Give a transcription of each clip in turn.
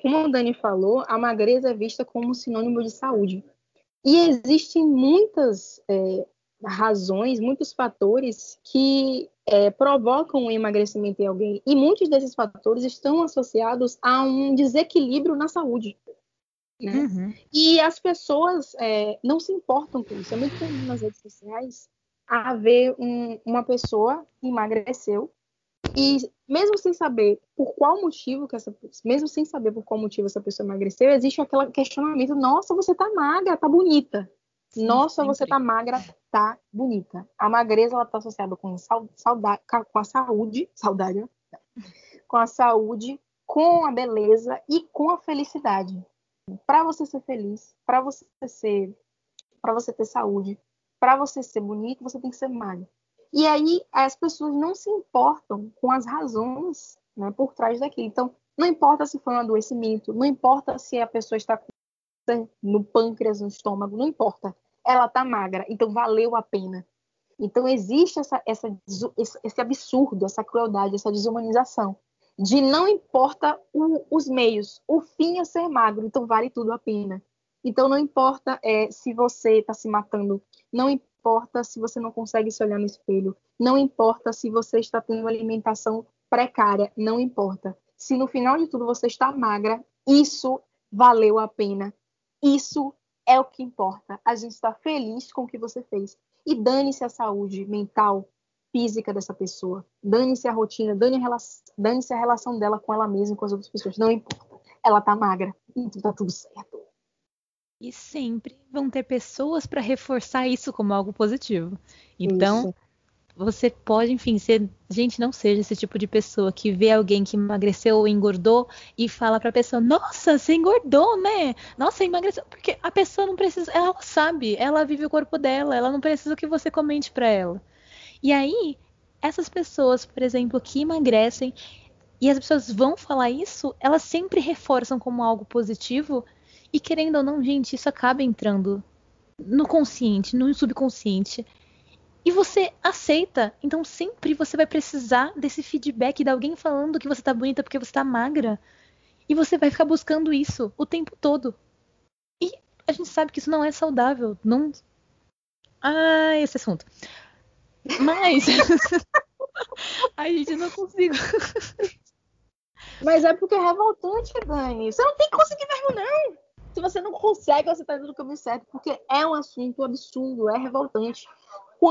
Como a Dani falou, a magreza é vista como sinônimo de saúde. E existem muitas é, razões, muitos fatores que é, provocam o emagrecimento em alguém. E muitos desses fatores estão associados a um desequilíbrio na saúde. Né? Uhum. E as pessoas é, não se importam com isso. É muito comum nas redes sociais haver um, uma pessoa que emagreceu e mesmo sem saber por qual motivo que essa mesmo sem saber por qual motivo essa pessoa emagreceu, existe aquele questionamento: nossa, você tá magra, tá bonita. Sim, nossa, sempre. você tá magra, tá bonita. A magreza ela tá associada com saudade, com a saúde, saudade, com a saúde, com a beleza e com a felicidade. Para você ser feliz, para você ser, para você ter saúde, para você ser bonito, você tem que ser magro. E aí as pessoas não se importam com as razões né, por trás daquilo. Então, não importa se foi um adoecimento, não importa se a pessoa está no pâncreas, no estômago, não importa. Ela está magra, então valeu a pena. Então existe essa, essa, esse absurdo, essa crueldade, essa desumanização de não importa o, os meios, o fim é ser magro, então vale tudo a pena. Então não importa é, se você está se matando, não importa se você não consegue se olhar no espelho, não importa se você está tendo alimentação precária, não importa. Se no final de tudo você está magra, isso valeu a pena. Isso é o que importa. A gente está feliz com o que você fez. E dane-se a saúde mental, física dessa pessoa. Dane-se a rotina, dane-se a relação dela com ela mesma e com as outras pessoas. Não importa. Ela tá magra e tá tudo certo. E sempre vão ter pessoas para reforçar isso como algo positivo. Então, isso. Você pode, enfim, ser. Gente, não seja esse tipo de pessoa que vê alguém que emagreceu ou engordou e fala pra pessoa: Nossa, você engordou, né? Nossa, emagreceu. Porque a pessoa não precisa. Ela sabe, ela vive o corpo dela, ela não precisa que você comente pra ela. E aí, essas pessoas, por exemplo, que emagrecem e as pessoas vão falar isso, elas sempre reforçam como algo positivo e querendo ou não, gente, isso acaba entrando no consciente, no subconsciente. E você aceita. Então sempre você vai precisar desse feedback de alguém falando que você tá bonita porque você tá magra. E você vai ficar buscando isso o tempo todo. E a gente sabe que isso não é saudável. Não. Ah, esse assunto. Mas. a gente não consigo. Mas é porque é revoltante, Dani. Você não tem que conseguir mesmo, não se você não consegue, você está indo no caminho certo, porque é um assunto absurdo, é revoltante.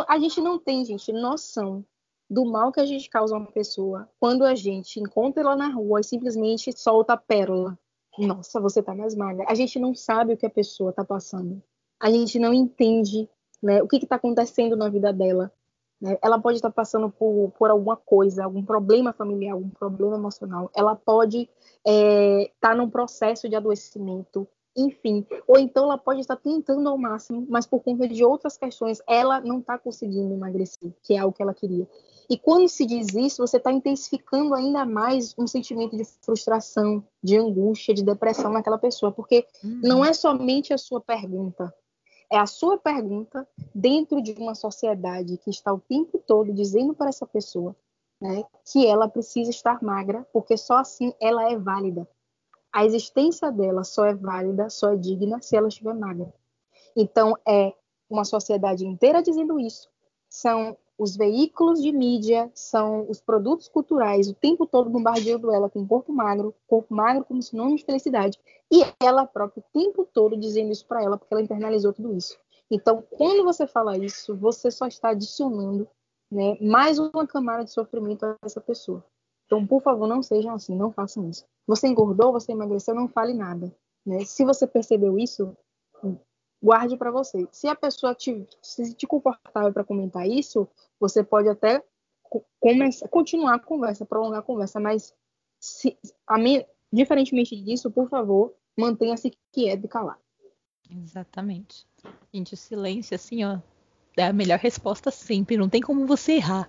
A gente não tem, gente, noção do mal que a gente causa a uma pessoa quando a gente encontra ela na rua e simplesmente solta a pérola. Nossa, você tá mais magra. A gente não sabe o que a pessoa tá passando. A gente não entende né, o que está acontecendo na vida dela. Né? Ela pode estar tá passando por, por alguma coisa, algum problema familiar, algum problema emocional. Ela pode estar é, tá num processo de adoecimento enfim. Ou então ela pode estar tentando ao máximo, mas por conta de outras questões, ela não está conseguindo emagrecer, que é o que ela queria. E quando se diz isso, você está intensificando ainda mais um sentimento de frustração, de angústia, de depressão naquela pessoa, porque uhum. não é somente a sua pergunta, é a sua pergunta dentro de uma sociedade que está o tempo todo dizendo para essa pessoa né, que ela precisa estar magra, porque só assim ela é válida a existência dela só é válida, só é digna se ela estiver magra. Então, é uma sociedade inteira dizendo isso. São os veículos de mídia, são os produtos culturais, o tempo todo bombardeando ela com corpo magro, corpo magro como sinônimo de felicidade, e ela própria o tempo todo dizendo isso para ela, porque ela internalizou tudo isso. Então, quando você fala isso, você só está adicionando né, mais uma camada de sofrimento a essa pessoa. Então, por favor, não sejam assim, não façam isso. Você engordou, você emagreceu, não fale nada. Né? Se você percebeu isso, guarde para você. Se a pessoa te, se sentir confortável para comentar isso, você pode até começar, continuar a conversa, prolongar a conversa, mas se, a diferentemente disso, por favor, mantenha-se quieto e calado. Exatamente. Gente, o silêncio, assim, ó, é a melhor resposta sempre. Não tem como você errar.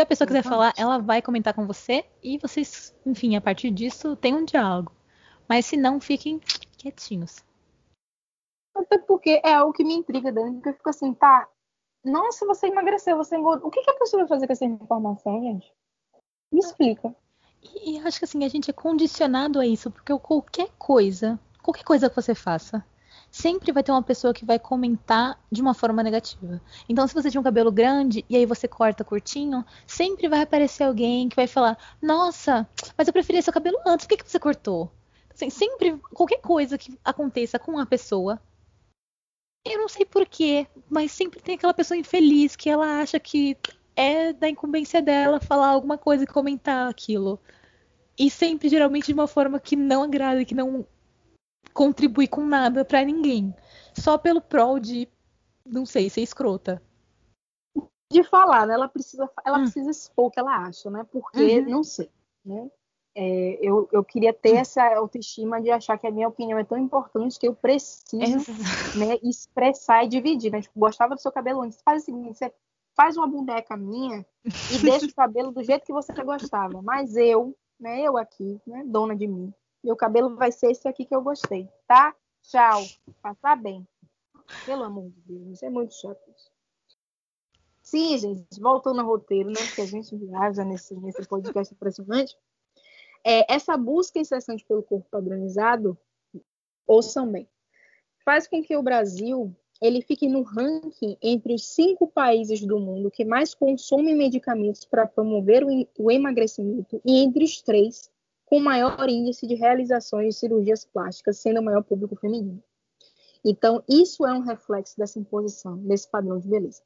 Se a pessoa quiser falar, ela vai comentar com você e vocês, enfim, a partir disso tem um diálogo. Mas se não, fiquem quietinhos. Até porque é algo que me intriga, Dani, porque eu fico assim, tá. Nossa, você emagreceu, você engordou. O que, que a pessoa vai fazer com essa informação, gente? Me explica. E, e acho que assim, a gente é condicionado a isso, porque qualquer coisa, qualquer coisa que você faça, sempre vai ter uma pessoa que vai comentar de uma forma negativa. Então, se você tinha um cabelo grande e aí você corta curtinho, sempre vai aparecer alguém que vai falar: Nossa, mas eu preferia seu cabelo antes, por que, que você cortou? Assim, sempre, qualquer coisa que aconteça com a pessoa, eu não sei porquê, mas sempre tem aquela pessoa infeliz que ela acha que é da incumbência dela falar alguma coisa e comentar aquilo. E sempre, geralmente, de uma forma que não agrada, que não contribui com nada para ninguém. Só pelo prol de, não sei, ser escrota. De falar, né? Ela precisa, ela hum. precisa expor o que ela acha, né? Porque, uhum. não sei, né? É, eu, eu queria ter essa autoestima de achar que a minha opinião é tão importante que eu preciso né, expressar e dividir. Né? Tipo, gostava do seu cabelo antes. Faz o seguinte, você faz uma boneca minha e deixa o cabelo do jeito que você gostava. Mas eu, né, eu aqui, né, dona de mim, meu cabelo vai ser esse aqui que eu gostei, tá? Tchau. Passar bem. Pelo amor de Deus, isso é muito chato. Sim, gente, voltando ao roteiro, né? Porque a gente viaja nesse, nesse podcast impressionante. É, essa busca incessante pelo corpo padronizado, ouçam bem, faz com que o Brasil ele fique no ranking entre os cinco países do mundo que mais consomem medicamentos para promover o emagrecimento e entre os três com maior índice de realizações de cirurgias plásticas, sendo o maior público feminino. Então, isso é um reflexo dessa imposição, desse padrão de beleza.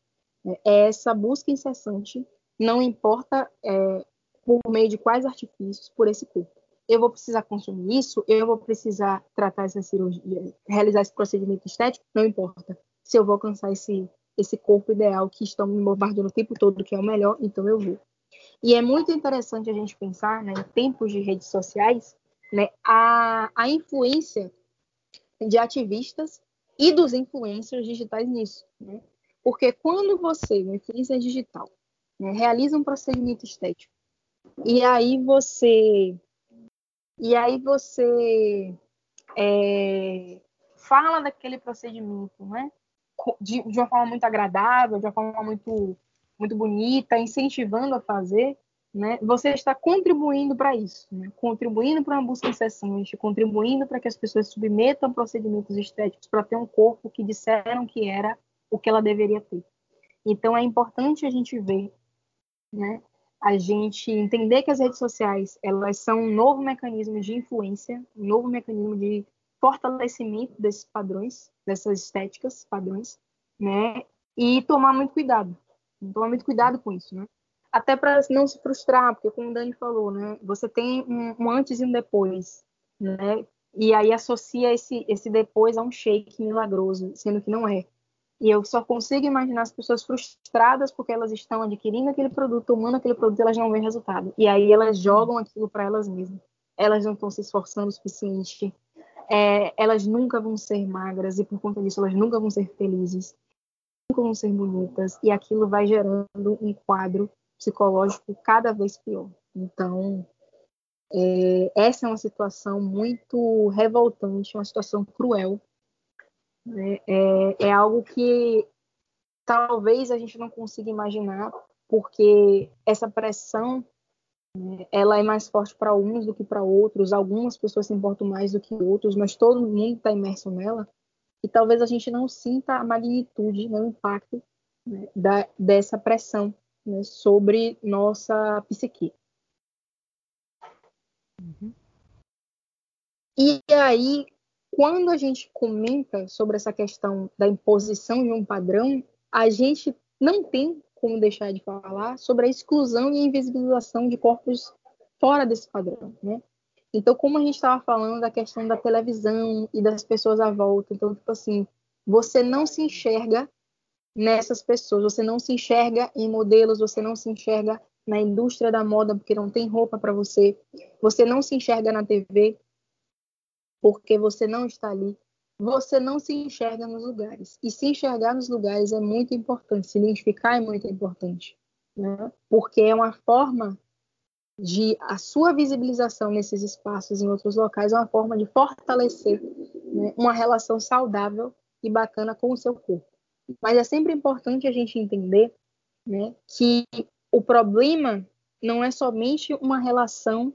É essa busca incessante, não importa é, por meio de quais artifícios, por esse corpo. Eu vou precisar consumir isso, eu vou precisar tratar essa cirurgia, realizar esse procedimento estético, não importa. Se eu vou alcançar esse, esse corpo ideal que estão me bombardeando o tempo todo, que é o melhor, então eu vou. E é muito interessante a gente pensar, né, em tempos de redes sociais, né, a, a influência de ativistas e dos influencers digitais nisso. Né? Porque quando você, um influencer digital, né, realiza um procedimento estético e aí você e aí você é, fala daquele procedimento, né? De, de, uma forma muito agradável, de uma forma muito muito bonita, incentivando a fazer, né? Você está contribuindo para isso, né? contribuindo para uma busca incessante, contribuindo para que as pessoas submetam procedimentos estéticos para ter um corpo que disseram que era o que ela deveria ter. Então é importante a gente ver, né? a gente entender que as redes sociais elas são um novo mecanismo de influência, um novo mecanismo de fortalecimento desses padrões, dessas estéticas, padrões, né? E tomar muito cuidado, tomar muito cuidado com isso, né? Até para não se frustrar, porque como o Dani falou, né? Você tem um, antes e um depois, né? E aí associa esse, esse depois a um shake milagroso, sendo que não é. E eu só consigo imaginar as pessoas frustradas porque elas estão adquirindo aquele produto, tomando aquele produto e elas não veem resultado. E aí elas jogam aquilo para elas mesmas. Elas não estão se esforçando o suficiente. É, elas nunca vão ser magras e por conta disso elas nunca vão ser felizes, nunca vão ser bonitas. E aquilo vai gerando um quadro psicológico cada vez pior. Então, é, essa é uma situação muito revoltante, uma situação cruel né? É, é algo que talvez a gente não consiga imaginar, porque essa pressão né, ela é mais forte para uns do que para outros. Algumas pessoas se importam mais do que outros, mas todo mundo está imerso nela. E talvez a gente não sinta a magnitude, né, o impacto né, da, dessa pressão né, sobre nossa psique. Uhum. E aí, quando a gente comenta sobre essa questão da imposição de um padrão, a gente não tem como deixar de falar sobre a exclusão e a invisibilização de corpos fora desse padrão, né? Então, como a gente estava falando da questão da televisão e das pessoas à volta, então, tipo assim, você não se enxerga nessas pessoas, você não se enxerga em modelos, você não se enxerga na indústria da moda porque não tem roupa para você, você não se enxerga na TV, porque você não está ali, você não se enxerga nos lugares. E se enxergar nos lugares é muito importante, se identificar é muito importante, né? porque é uma forma de a sua visibilização nesses espaços em outros locais é uma forma de fortalecer né, uma relação saudável e bacana com o seu corpo. Mas é sempre importante a gente entender né, que o problema não é somente uma relação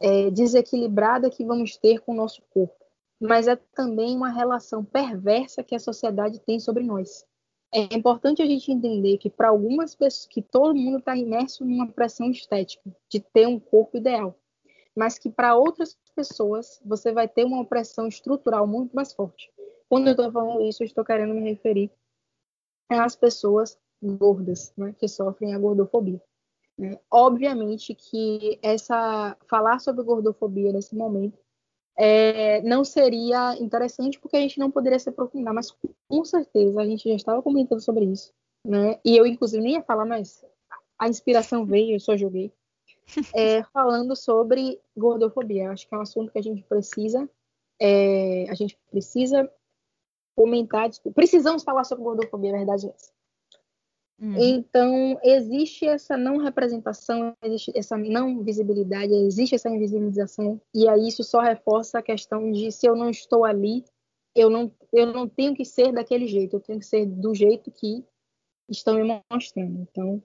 é, desequilibrada que vamos ter com o nosso corpo, mas é também uma relação perversa que a sociedade tem sobre nós. É importante a gente entender que para algumas pessoas, que todo mundo está imerso numa pressão estética de ter um corpo ideal, mas que para outras pessoas você vai ter uma opressão estrutural muito mais forte. Quando eu estou falando isso, eu estou querendo me referir às pessoas gordas, né, que sofrem a gordofobia. Né? Obviamente que essa falar sobre gordofobia nesse momento é, não seria interessante porque a gente não poderia se aprofundar, mas com certeza a gente já estava comentando sobre isso, né? E eu inclusive nem ia falar, mas a inspiração veio, eu só joguei. É, falando sobre gordofobia. Acho que é um assunto que a gente precisa, é, a gente precisa comentar, precisamos falar sobre gordofobia, a verdade é essa. Uhum. Então, existe essa não representação, existe essa não visibilidade, existe essa invisibilização, e aí isso só reforça a questão de se eu não estou ali, eu não, eu não tenho que ser daquele jeito, eu tenho que ser do jeito que estão me mostrando. Então,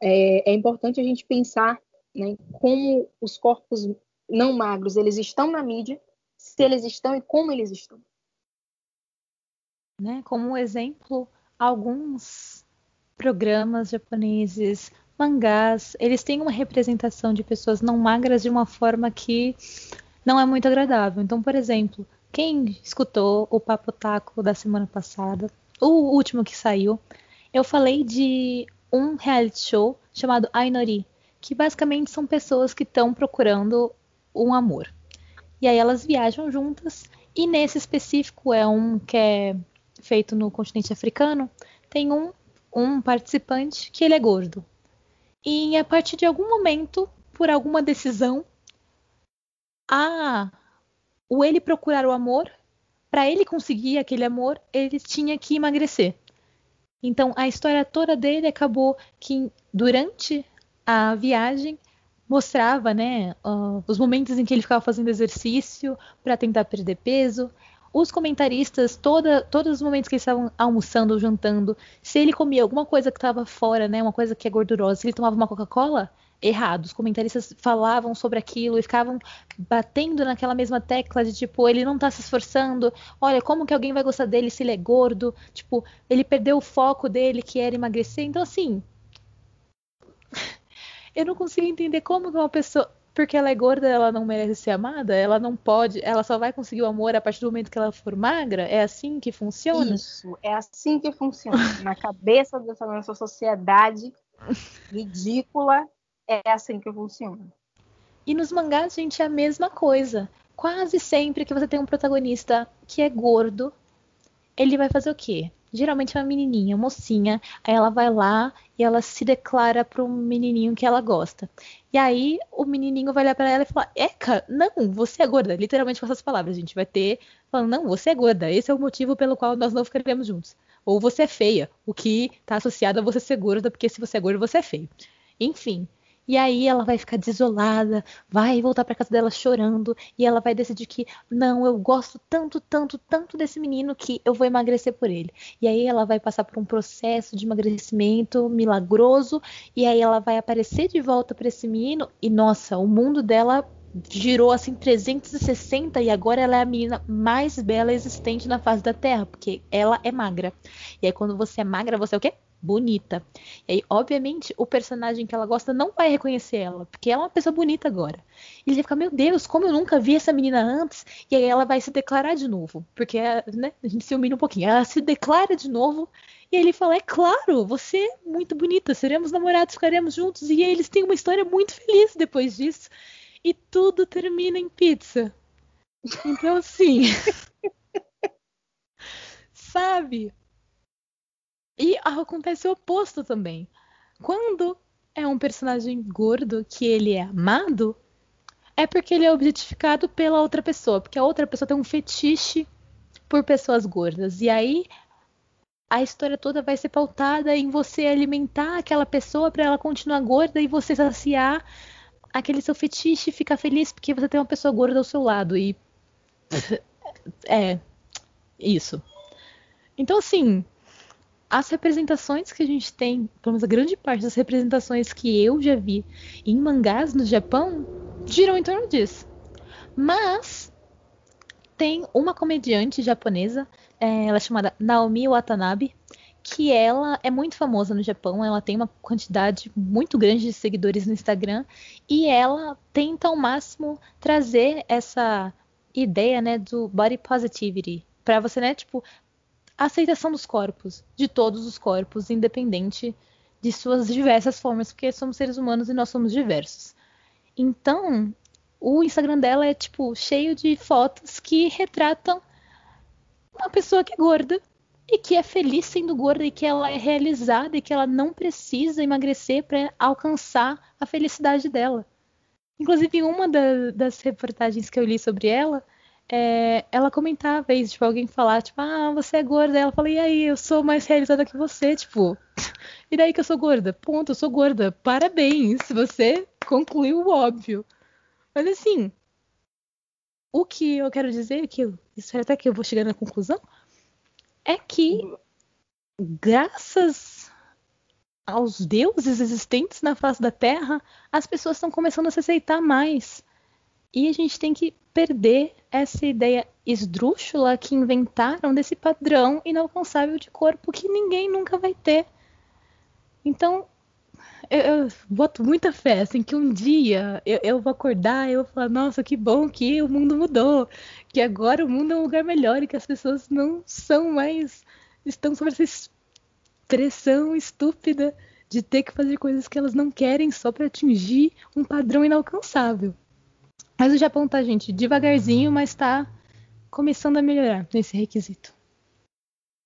é, é importante a gente pensar né, como os corpos não magros eles estão na mídia, se eles estão e como eles estão. Né? Como exemplo, alguns programas japoneses, mangás, eles têm uma representação de pessoas não magras de uma forma que não é muito agradável. Então, por exemplo, quem escutou o Papo Taco da semana passada, o último que saiu, eu falei de um reality show chamado Ainori, que basicamente são pessoas que estão procurando um amor. E aí elas viajam juntas, e nesse específico é um que é feito no continente africano, tem um um participante que ele é gordo. E a partir de algum momento, por alguma decisão, a o ele procurar o amor, para ele conseguir aquele amor, ele tinha que emagrecer. Então a história toda dele acabou que durante a viagem mostrava, né, uh, os momentos em que ele ficava fazendo exercício para tentar perder peso os comentaristas, toda, todos os momentos que eles estavam almoçando ou jantando, se ele comia alguma coisa que estava fora, né, uma coisa que é gordurosa, se ele tomava uma Coca-Cola, errado. Os comentaristas falavam sobre aquilo e ficavam batendo naquela mesma tecla de tipo, ele não tá se esforçando. Olha, como que alguém vai gostar dele se ele é gordo? Tipo, ele perdeu o foco dele que era emagrecer. Então assim, eu não consigo entender como que uma pessoa porque ela é gorda, ela não merece ser amada? Ela não pode, ela só vai conseguir o amor a partir do momento que ela for magra? É assim que funciona? Isso, é assim que funciona. Na cabeça dessa nossa sociedade ridícula, é assim que funciona. E nos mangás, gente, é a mesma coisa. Quase sempre que você tem um protagonista que é gordo, ele vai fazer o quê? Geralmente é uma menininha, uma mocinha, aí ela vai lá e ela se declara para um menininho que ela gosta. E aí o menininho vai olhar para ela e falar: Eca, não, você é gorda. Literalmente com essas palavras, a gente vai ter falando: Não, você é gorda. Esse é o motivo pelo qual nós não ficaremos juntos. Ou você é feia, o que está associado a você ser gorda, porque se você é gorda, você é feio. Enfim, e aí ela vai ficar desolada, vai voltar para casa dela chorando e ela vai decidir que não, eu gosto tanto, tanto, tanto desse menino que eu vou emagrecer por ele. E aí ela vai passar por um processo de emagrecimento milagroso e aí ela vai aparecer de volta para esse menino e nossa, o mundo dela girou assim 360 e agora ela é a menina mais bela existente na face da Terra, porque ela é magra. E aí quando você é magra, você é o quê? Bonita. E aí, obviamente, o personagem que ela gosta não vai reconhecer ela, porque ela é uma pessoa bonita agora. E ele vai ficar, meu Deus, como eu nunca vi essa menina antes. E aí ela vai se declarar de novo, porque né, a gente se humilha um pouquinho. Ela se declara de novo e ele fala: É claro, você é muito bonita, seremos namorados, ficaremos juntos. E eles têm uma história muito feliz depois disso. E tudo termina em pizza. Então, assim. sabe? E acontece o oposto também. Quando é um personagem gordo que ele é amado, é porque ele é objetificado pela outra pessoa, porque a outra pessoa tem um fetiche por pessoas gordas. E aí a história toda vai ser pautada em você alimentar aquela pessoa para ela continuar gorda e você saciar aquele seu fetiche fica feliz porque você tem uma pessoa gorda ao seu lado e é isso. Então assim, as representações que a gente tem, pelo menos a grande parte das representações que eu já vi em mangás no Japão, giram em torno disso. Mas tem uma comediante japonesa, é, ela é chamada Naomi Watanabe, que ela é muito famosa no Japão, ela tem uma quantidade muito grande de seguidores no Instagram e ela tenta ao máximo trazer essa ideia, né, do body positivity para você, né, tipo, a aceitação dos corpos, de todos os corpos, independente de suas diversas formas, porque somos seres humanos e nós somos diversos. Então, o Instagram dela é tipo cheio de fotos que retratam uma pessoa que é gorda e que é feliz sendo gorda e que ela é realizada e que ela não precisa emagrecer para alcançar a felicidade dela. Inclusive, uma da, das reportagens que eu li sobre ela, é, ela comentava isso, tipo, alguém falar, tipo, ah, você é gorda. Ela fala, e aí, eu sou mais realizada que você, tipo, e daí que eu sou gorda? Ponto, eu sou gorda. Parabéns, você concluiu o óbvio. Mas assim, o que eu quero dizer, que isso é até que eu vou chegar na conclusão, é que graças aos deuses existentes na face da Terra, as pessoas estão começando a se aceitar mais. E a gente tem que perder essa ideia esdrúxula que inventaram desse padrão inalcançável de corpo que ninguém nunca vai ter. Então, eu, eu boto muita fé, assim, que um dia eu, eu vou acordar e eu vou falar, nossa, que bom que o mundo mudou, que agora o mundo é um lugar melhor e que as pessoas não são mais. estão sob essa pressão estúpida de ter que fazer coisas que elas não querem só para atingir um padrão inalcançável. Mas o Japão tá, gente, devagarzinho, mas tá começando a melhorar nesse requisito.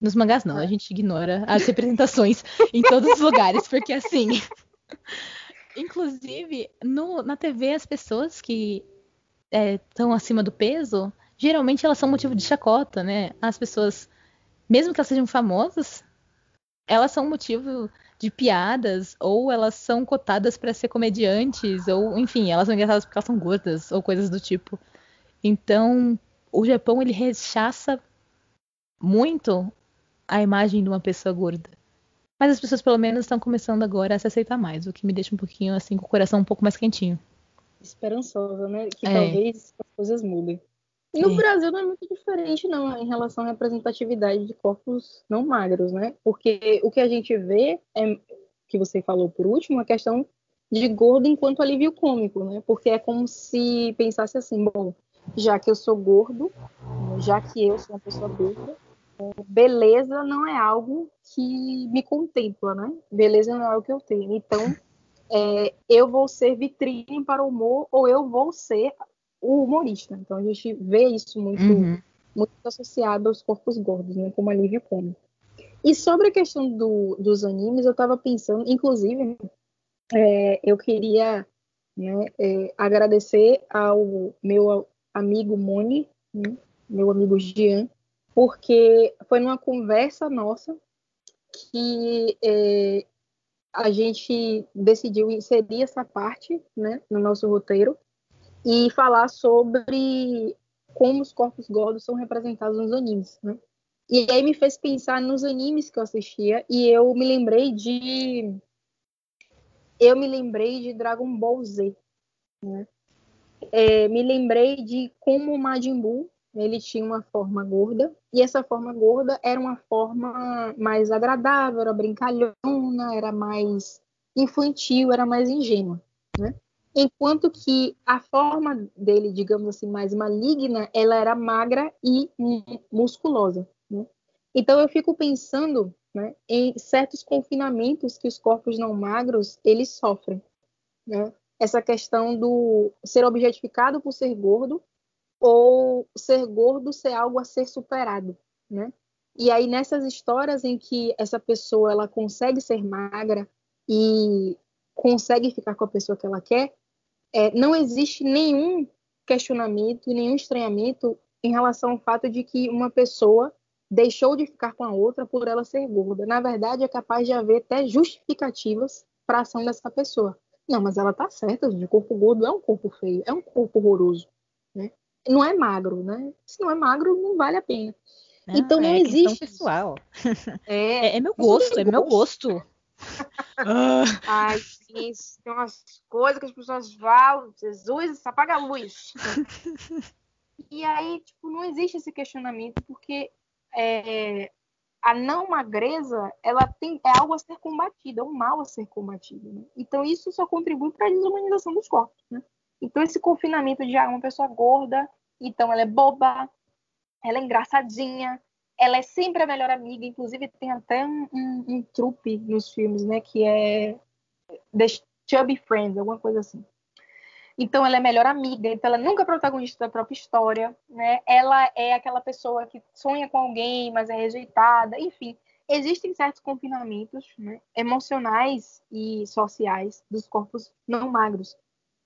Nos mangás não, a gente ignora as representações em todos os lugares, porque assim. Inclusive, no, na TV, as pessoas que estão é, acima do peso, geralmente elas são motivo de chacota, né? As pessoas, mesmo que elas sejam famosas, elas são motivo de piadas, ou elas são cotadas para ser comediantes, ou enfim, elas são engraçadas porque elas são gordas, ou coisas do tipo. Então, o Japão ele rechaça muito a imagem de uma pessoa gorda. Mas as pessoas pelo menos estão começando agora a se aceitar mais, o que me deixa um pouquinho assim com o coração um pouco mais quentinho. Esperançosa, né? Que é. talvez as coisas mudem. No é. Brasil não é muito diferente, não, em relação à representatividade de corpos não magros, né? Porque o que a gente vê é, que você falou por último, a questão de gordo enquanto alívio cômico, né? Porque é como se pensasse assim, bom, já que eu sou gordo, já que eu sou uma pessoa gorda, beleza não é algo que me contempla, né? Beleza não é algo que eu tenho. Então, é, eu vou ser vitrine para o humor ou eu vou ser o humorista. Então a gente vê isso muito, uhum. muito associado aos corpos gordos, né, como alívio cômico. E sobre a questão do, dos animes, eu estava pensando, inclusive, é, eu queria né, é, agradecer ao meu amigo Moni, né, meu amigo Jean, porque foi numa conversa nossa que é, a gente decidiu inserir essa parte né, no nosso roteiro e falar sobre como os corpos gordos são representados nos animes, né? E aí me fez pensar nos animes que eu assistia e eu me lembrei de eu me lembrei de Dragon Ball Z, né? É, me lembrei de como o Majin Buu ele tinha uma forma gorda e essa forma gorda era uma forma mais agradável, era brincalhona, era mais infantil, era mais ingênua, né? Enquanto que a forma dele, digamos assim, mais maligna, ela era magra e musculosa. Né? Então eu fico pensando né, em certos confinamentos que os corpos não magros eles sofrem. Né? Essa questão do ser objetificado por ser gordo ou ser gordo ser algo a ser superado, né? E aí nessas histórias em que essa pessoa ela consegue ser magra e consegue ficar com a pessoa que ela quer, é, não existe nenhum questionamento nenhum estranhamento em relação ao fato de que uma pessoa deixou de ficar com a outra por ela ser gorda. Na verdade, é capaz de haver até justificativas para a ação dessa pessoa. Não, mas ela tá certa, gente. O corpo gordo é um corpo feio, é um corpo horroroso, né? Não é magro, né? Se não é magro, não vale a pena. Não, então não é existe. pessoal. É, É, é meu gosto, é meu gosto. Ai, tem umas coisas que as pessoas falam, Jesus, apaga a luz. e aí, tipo, não existe esse questionamento, porque é, a não magreza, ela tem, é algo a ser combatido, é um mal a ser combatido. né? Então, isso só contribui para a desumanização dos corpos. Né? Então, esse confinamento de ah, uma pessoa gorda, então ela é boba, ela é engraçadinha, ela é sempre a melhor amiga, inclusive tem até um, um, um trupe nos filmes, né, que é The Chubby Friends, alguma coisa assim. Então ela é melhor amiga, então ela nunca é protagonista da própria história, né? Ela é aquela pessoa que sonha com alguém, mas é rejeitada, enfim. Existem certos confinamentos né, emocionais e sociais dos corpos não magros,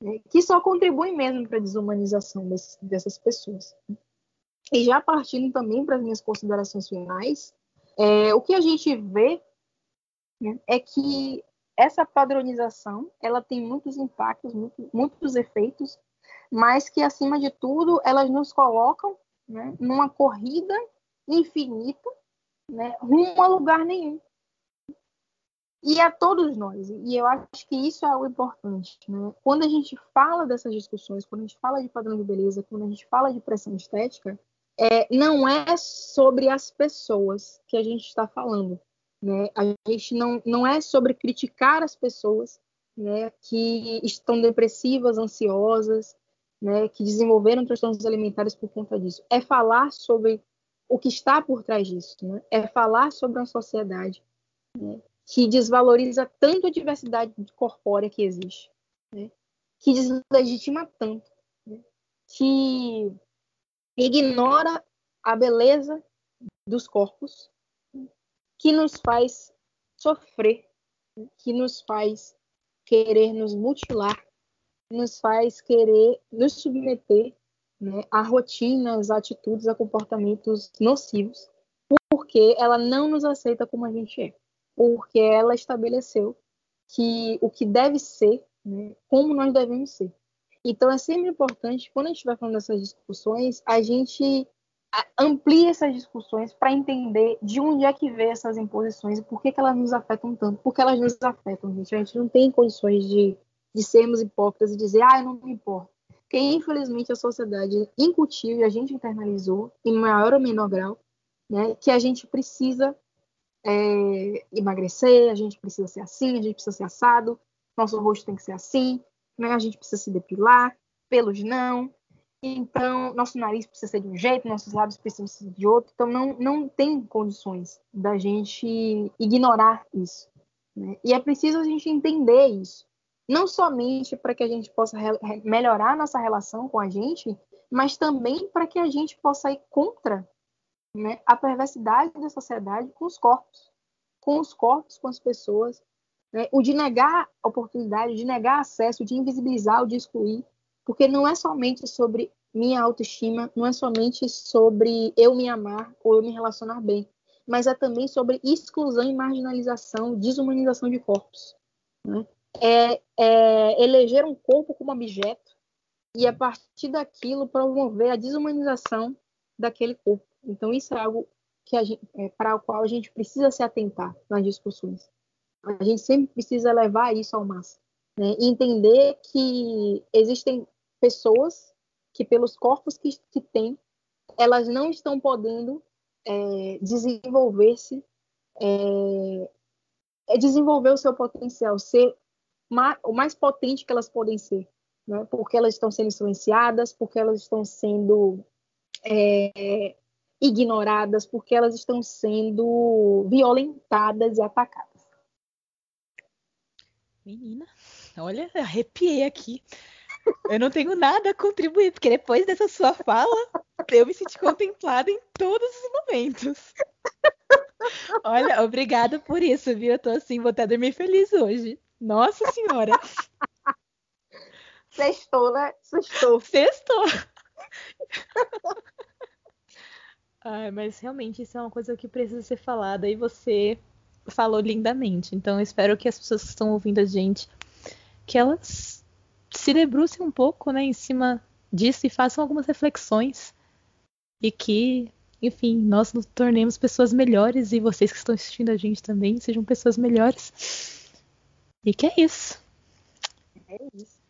né, que só contribuem mesmo para a desumanização desse, dessas pessoas. E já partindo também para as minhas considerações finais, é, o que a gente vê né, é que essa padronização ela tem muitos impactos, muito, muitos efeitos, mas que, acima de tudo, elas nos colocam né, numa corrida infinita né, rumo a lugar nenhum. E a todos nós. E eu acho que isso é o importante. Né? Quando a gente fala dessas discussões, quando a gente fala de padrão de beleza, quando a gente fala de pressão estética, é, não é sobre as pessoas que a gente está falando. Né? A gente não, não é sobre criticar as pessoas né, que estão depressivas, ansiosas, né, que desenvolveram transtornos alimentares por conta disso. É falar sobre o que está por trás disso. Né? É falar sobre uma sociedade né, que desvaloriza tanto a diversidade corpórea que existe, né, que deslegitima tanto, né, que ignora a beleza dos corpos, que nos faz sofrer, que nos faz querer nos mutilar, nos faz querer nos submeter né, a rotinas, atitudes, a comportamentos nocivos, porque ela não nos aceita como a gente é, porque ela estabeleceu que o que deve ser, né, como nós devemos ser. Então é sempre importante, quando a gente vai falando dessas discussões, a gente amplia essas discussões para entender de onde é que vem essas imposições e por que, que elas nos afetam tanto. Porque elas nos afetam, gente. A gente não tem condições de, de sermos hipócritas e dizer, ah, eu não me importo. Porque, infelizmente, a sociedade incutiu e a gente internalizou, em maior ou menor grau, né, que a gente precisa é, emagrecer, a gente precisa ser assim, a gente precisa ser assado, nosso rosto tem que ser assim, né, a gente precisa se depilar, pelos não, então, nosso nariz precisa ser de um jeito, nossos lábios precisam ser de outro. Então, não, não tem condições da gente ignorar isso. Né? E é preciso a gente entender isso. Não somente para que a gente possa melhorar nossa relação com a gente, mas também para que a gente possa ir contra né, a perversidade da sociedade com os corpos. Com os corpos, com as pessoas. Né? O de negar oportunidade, de negar acesso, de invisibilizar, o de excluir. Porque não é somente sobre minha autoestima, não é somente sobre eu me amar ou eu me relacionar bem, mas é também sobre exclusão e marginalização, desumanização de corpos. Né? É, é eleger um corpo como objeto e, a partir daquilo, promover a desumanização daquele corpo. Então, isso é algo é, para o qual a gente precisa se atentar nas discussões. A gente sempre precisa levar isso ao máximo. Né? E entender que existem pessoas que, pelos corpos que, que têm, elas não estão podendo é, desenvolver-se, é, é, desenvolver o seu potencial, ser o mais potente que elas podem ser, né? porque elas estão sendo influenciadas, porque elas estão sendo é, ignoradas, porque elas estão sendo violentadas e atacadas. Menina, olha, arrepiei aqui. Eu não tenho nada a contribuir, porque depois dessa sua fala, eu me senti contemplada em todos os momentos. Olha, obrigada por isso, viu? Eu tô assim, vou até dormir feliz hoje. Nossa Senhora! Sextou, né? Sextou. Sextou! Ai, mas realmente isso é uma coisa que precisa ser falada e você falou lindamente. Então eu espero que as pessoas que estão ouvindo a gente que elas se debrucem um pouco, né, em cima disso e façam algumas reflexões e que, enfim, nós nos tornemos pessoas melhores e vocês que estão assistindo a gente também sejam pessoas melhores. E que é isso. É isso.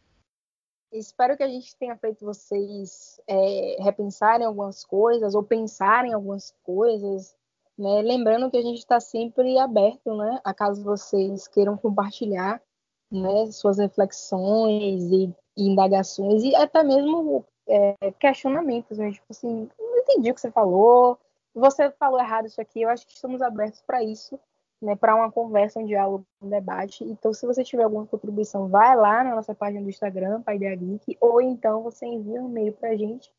Espero que a gente tenha feito vocês é, repensarem algumas coisas ou pensarem algumas coisas, né? Lembrando que a gente está sempre aberto, né? A caso vocês queiram compartilhar, né? Suas reflexões e, e indagações e até mesmo é, questionamentos, né? Tipo assim, não entendi o que você falou, você falou errado isso aqui. Eu acho que estamos abertos para isso né, para uma conversa, um diálogo, um debate. Então, se você tiver alguma contribuição, vai lá na nossa página do Instagram, Paideia Geek, ou então você envia um e-mail para a gente,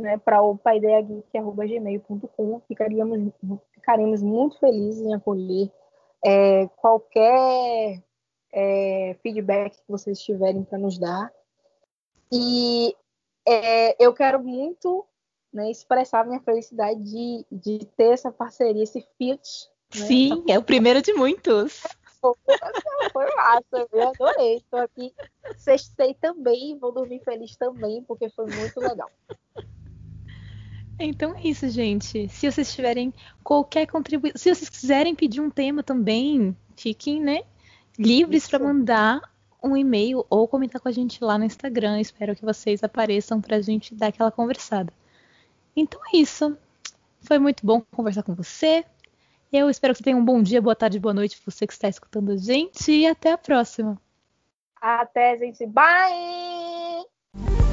né, para o paideageek.gmail.com. Ficaríamos, ficaremos muito felizes em acolher é, qualquer é, feedback que vocês tiverem para nos dar. E é, eu quero muito né, expressar minha felicidade de, de ter essa parceria, esse fit né? Sim, é o primeiro de muitos. Foi massa, eu adorei. Estou aqui, sextei também, vou dormir feliz também, porque foi muito legal. Então é isso, gente. Se vocês tiverem qualquer contribuição, se vocês quiserem pedir um tema também, fiquem, né, livres para mandar um e-mail ou comentar com a gente lá no Instagram. Espero que vocês apareçam para a gente dar aquela conversada. Então é isso. Foi muito bom conversar com você. Eu espero que você tenha um bom dia, boa tarde, boa noite, você que está escutando a gente, e até a próxima. Até, gente. Bye!